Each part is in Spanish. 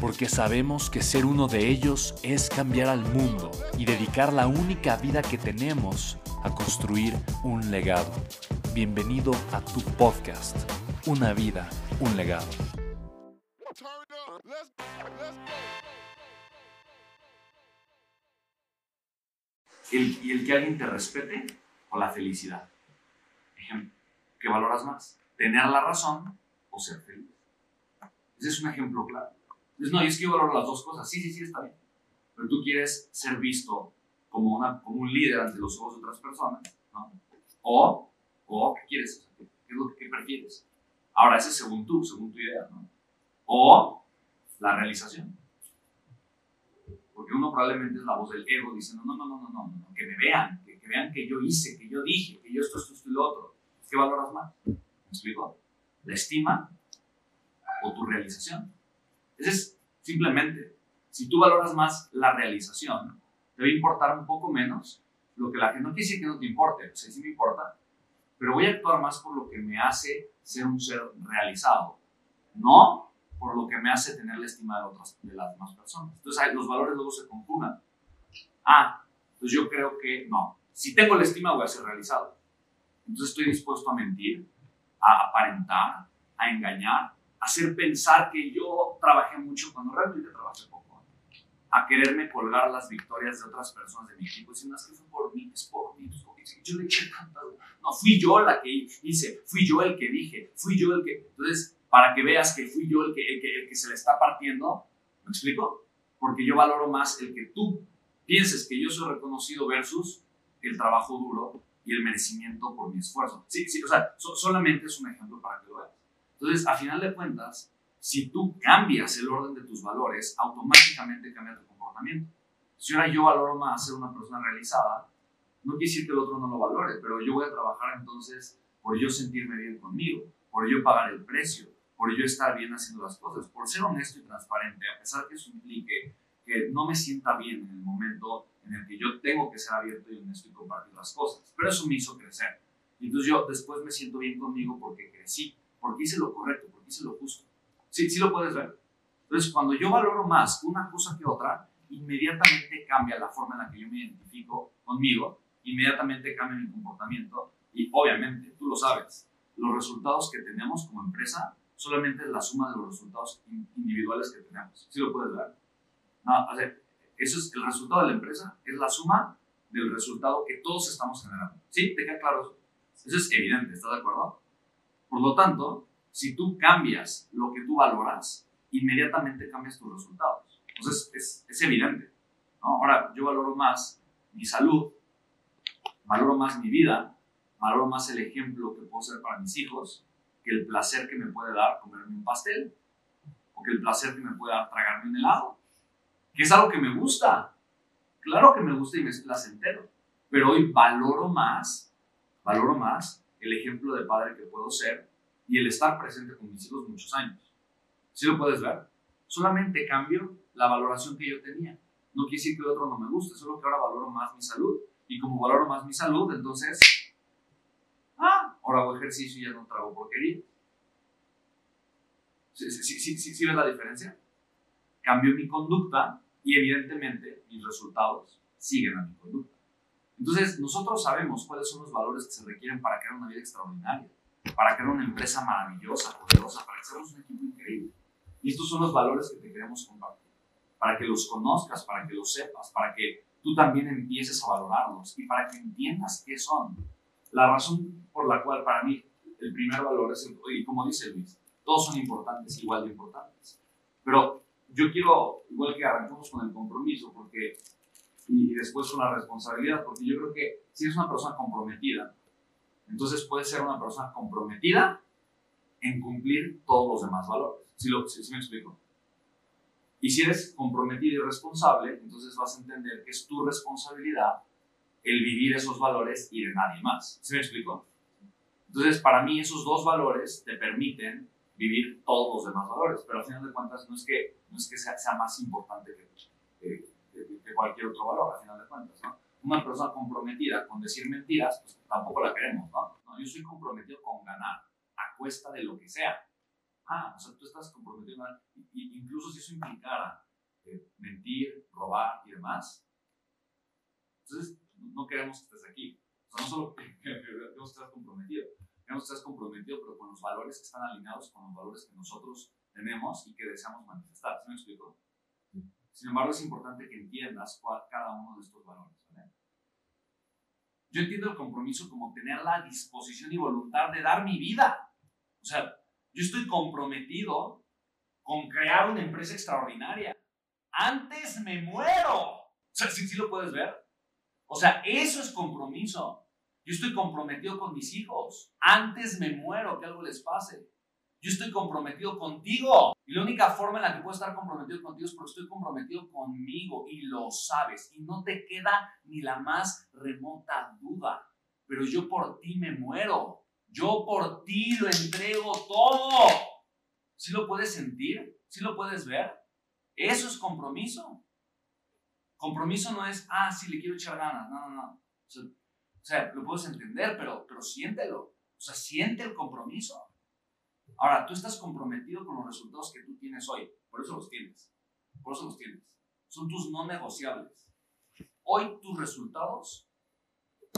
porque sabemos que ser uno de ellos es cambiar al mundo y dedicar la única vida que tenemos a construir un legado. Bienvenido a tu podcast, Una vida, un legado. y el que alguien te respete o la felicidad. Ejemplo, ¿qué valoras más? ¿Tener la razón o ser feliz? Ese es un ejemplo claro. Entonces, no, es que yo valoro las dos cosas. Sí, sí, sí, está bien. Pero tú quieres ser visto como, una, como un líder ante los ojos de otras personas, ¿no? O, o ¿qué quieres? ¿Qué es lo que prefieres? Ahora, ese es según tú, según tu idea, ¿no? O la realización. Porque uno probablemente es la voz del ego diciendo, no, no, no, no, no, no que me vean, que, que, vean que yo hice, que yo dije, que yo esto, esto, esto y lo otro. ¿Qué valoras más? ¿Me explico? ¿La estima o tu realización? Ese es simplemente, si tú valoras más la realización, te va a importar un poco menos lo que la gente, no quiere decir que no te importe, o sea, sí me importa, pero voy a actuar más por lo que me hace ser un ser realizado, no por lo que me hace tener la estima de, otras, de las demás personas. Entonces los valores luego se conjugan. Ah, pues yo creo que no, si tengo la estima voy a ser realizado. Entonces estoy dispuesto a mentir, a aparentar, a engañar, hacer pensar que yo trabajé mucho cuando realmente trabajé poco. A quererme colgar las victorias de otras personas de mi equipo, diciendo, es que fue por mí, es por mí. Yo le eché tanta... No, fui yo la que hice, fui yo el que dije, fui yo el que... Entonces, para que veas que fui yo el que, el que, el que se le está partiendo, ¿me explico? Porque yo valoro más el que tú pienses que yo soy reconocido versus el trabajo duro y el merecimiento por mi esfuerzo. Sí, sí, o sea, solamente es un ejemplo para que lo veas. Entonces, a final de cuentas, si tú cambias el orden de tus valores, automáticamente cambia tu comportamiento. Si ahora yo valoro más ser una persona realizada, no quiere decir que el otro no lo valore, pero yo voy a trabajar entonces por yo sentirme bien conmigo, por yo pagar el precio, por yo estar bien haciendo las cosas, por ser honesto y transparente, a pesar que eso implique que no me sienta bien en el momento en el que yo tengo que ser abierto y honesto y compartir las cosas. Pero eso me hizo crecer. Y entonces yo después me siento bien conmigo porque crecí porque hice lo correcto, porque hice lo justo. Sí, sí lo puedes ver. Entonces, cuando yo valoro más una cosa que otra, inmediatamente cambia la forma en la que yo me identifico conmigo, inmediatamente cambia mi comportamiento y obviamente, tú lo sabes, los resultados que tenemos como empresa solamente es la suma de los resultados individuales que tenemos. ¿Sí lo puedes ver? No, o sea, eso es el resultado de la empresa, es la suma del resultado que todos estamos generando. ¿Sí? ¿Te queda claro eso? Eso es evidente, ¿estás de acuerdo? Por lo tanto, si tú cambias lo que tú valoras, inmediatamente cambias tus resultados. Entonces, es, es evidente. Ahora, yo valoro más mi salud, valoro más mi vida, valoro más el ejemplo que puedo ser para mis hijos que el placer que me puede dar comerme un pastel o que el placer que me puede dar tragarme un helado, que es algo que me gusta. Claro que me gusta y me es placentero, pero hoy valoro más, valoro más el ejemplo de padre que puedo ser y el estar presente con mis hijos muchos años. ¿Sí lo puedes ver? Solamente cambio la valoración que yo tenía. No quiere decir que el otro no me guste, solo que ahora valoro más mi salud. Y como valoro más mi salud, entonces, ah, ahora hago ejercicio y ya no trago porquería. ¿Sí, sí, sí, sí, sí ves la diferencia? Cambio mi conducta y evidentemente mis resultados siguen a mi conducta. Entonces, nosotros sabemos cuáles son los valores que se requieren para crear una vida extraordinaria, para crear una empresa maravillosa, poderosa, para que seamos un equipo increíble. Y estos son los valores que te queremos compartir, para que los conozcas, para que los sepas, para que tú también empieces a valorarlos y para que entiendas qué son. La razón por la cual para mí el primer valor es el, y como dice Luis, todos son importantes, igual de importantes. Pero yo quiero, igual que arrancamos con el compromiso, porque, y después la responsabilidad, porque yo creo que si eres una persona comprometida, entonces puedes ser una persona comprometida en cumplir todos los demás valores. ¿Sí, lo, sí, me explico? Y si eres comprometido y responsable, entonces vas a entender que es tu responsabilidad el vivir esos valores y de nadie más. ¿Sí me explico? Entonces, para mí esos dos valores te permiten vivir todos los demás valores, pero al final de cuentas no es que, no es que sea, sea más importante que, que, cualquier otro valor, al final de cuentas, ¿no? Una persona comprometida con decir mentiras, pues tampoco la queremos, ¿no? no yo soy comprometido con ganar, a cuesta de lo que sea. Ah, o sea, tú estás comprometido, y, incluso si eso implicara eh, mentir, robar y demás, entonces no queremos que estés aquí. O sea, no solo queremos que estés comprometido, Queremos que estés comprometido, pero con los valores que están alineados con los valores que nosotros tenemos y que deseamos manifestar. ¿Sí me explico? Sin embargo, es importante que entiendas cuál, cada uno de estos valores. Yo entiendo el compromiso como tener la disposición y voluntad de dar mi vida. O sea, yo estoy comprometido con crear una empresa extraordinaria. Antes me muero. O sea, ¿sí, sí lo puedes ver? O sea, eso es compromiso. Yo estoy comprometido con mis hijos. Antes me muero que algo les pase. Yo estoy comprometido contigo. Y la única forma en la que puedo estar comprometido contigo es porque estoy comprometido conmigo y lo sabes. Y no te queda ni la más remota duda. Pero yo por ti me muero. Yo por ti lo entrego todo. ¿Sí lo puedes sentir? ¿Sí lo puedes ver? Eso es compromiso. Compromiso no es, ah, sí, le quiero echar ganas. No, no, no. O sea, lo puedes entender, pero, pero siéntelo. O sea, siente el compromiso. Ahora, tú estás comprometido con los resultados que tú tienes hoy. Por eso los tienes. Por eso los tienes. Son tus no negociables. Hoy tus resultados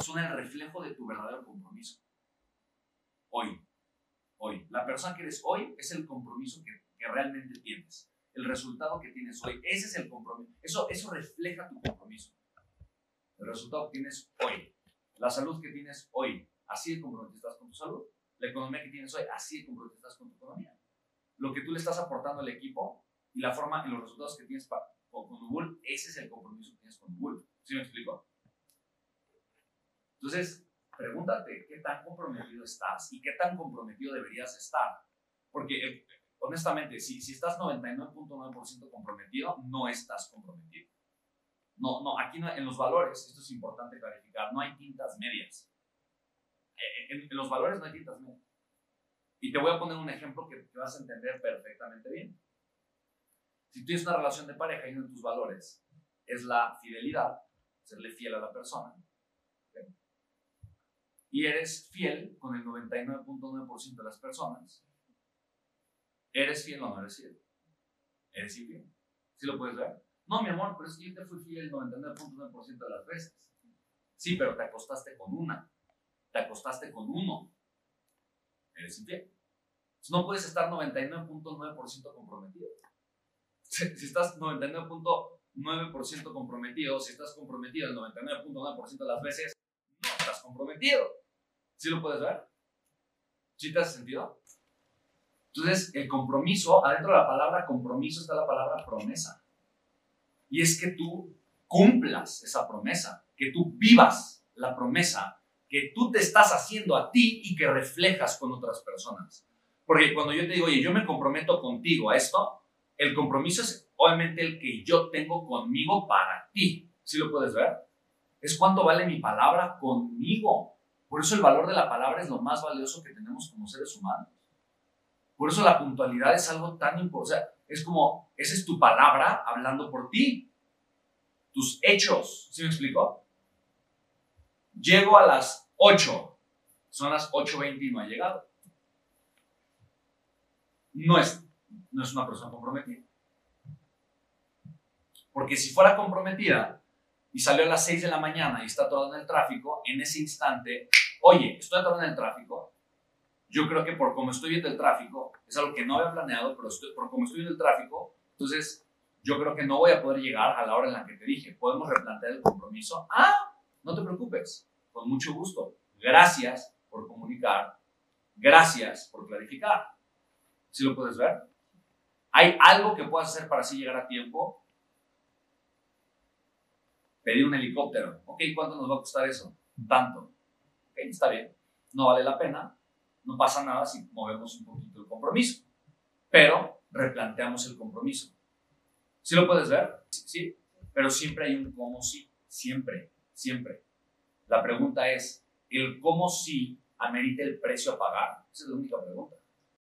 son el reflejo de tu verdadero compromiso. Hoy. Hoy. La persona que eres hoy es el compromiso que, que realmente tienes. El resultado que tienes hoy. Ese es el compromiso. Eso, eso refleja tu compromiso. El resultado que tienes hoy. La salud que tienes hoy, así de comprometido estás con tu salud. La economía que tienes hoy, así estás con tu economía. Lo que tú le estás aportando al equipo y la forma y los resultados que tienes para, con Google, ese es el compromiso que tienes con Google. ¿Sí me explico? Entonces, pregúntate qué tan comprometido estás y qué tan comprometido deberías estar. Porque, eh, honestamente, si, si estás 99.9% comprometido, no estás comprometido. No, no, aquí en los valores, esto es importante clarificar, no hay tintas medias. Eh, en, los valores no hay tintas medias. Y te voy a poner un ejemplo que, vas a entender perfectamente bien. Si tienes una relación de pareja y uno de tus valores es la fidelidad, serle fiel a la persona, y eres fiel con el 99.9% de las personas, ¿eres fiel o no eres fiel? ¿Eres infiel? ¿Sí lo puedes ver? No, mi amor, pero es que yo te fui fiel el 99.9% de las veces. Sí, pero te acostaste con una. Te acostaste con uno. Eres infiel. no puedes estar 99.9% comprometido. Si, estás 99.9% comprometido, si estás comprometido el 99.9% de las veces, no estás comprometido. ¿Sí lo puedes ver? ¿Sí te hace sentido? Entonces, el compromiso, adentro de la palabra compromiso está la palabra promesa. Y es que tú cumplas esa promesa, que tú vivas la promesa que tú te estás haciendo a ti y que reflejas con otras personas. Porque cuando yo te digo, oye, yo me comprometo contigo a esto, el compromiso es obviamente el que yo tengo conmigo para ti. ¿Sí lo puedes ver? Es cuánto vale mi palabra conmigo. Por eso el valor de la palabra es lo más valioso que tenemos como seres humanos. Por eso la puntualidad es algo tan importante. es como, esa es tu palabra hablando por ti. Tus hechos. ¿Sí me explico? Llego a las 8. Son las 8.20 y no ha llegado. No es, no es una persona comprometida. Porque si fuera comprometida y salió a las 6 de la mañana y está todo en el tráfico, en ese instante, oye, estoy todo en el tráfico, yo creo que por como estoy viendo el tráfico, es algo que no había planeado, pero por como estoy viendo el tráfico, entonces yo creo que no voy a poder llegar a la hora en la que te dije, podemos replantear el compromiso. Ah, no te preocupes, con mucho gusto. Gracias por comunicar, gracias por clarificar. ¿Sí lo puedes ver? ¿Hay algo que puedas hacer para así llegar a tiempo? Pedir un helicóptero. Ok, ¿cuánto nos va a costar eso? Tanto. Ok, está bien. No vale la pena. No pasa nada si movemos un poquito el compromiso. Pero replanteamos el compromiso. ¿Sí lo puedes ver? Sí. Pero siempre hay un cómo sí. Siempre, siempre. La pregunta es, ¿el cómo sí amerita el precio a pagar? Esa es la única pregunta.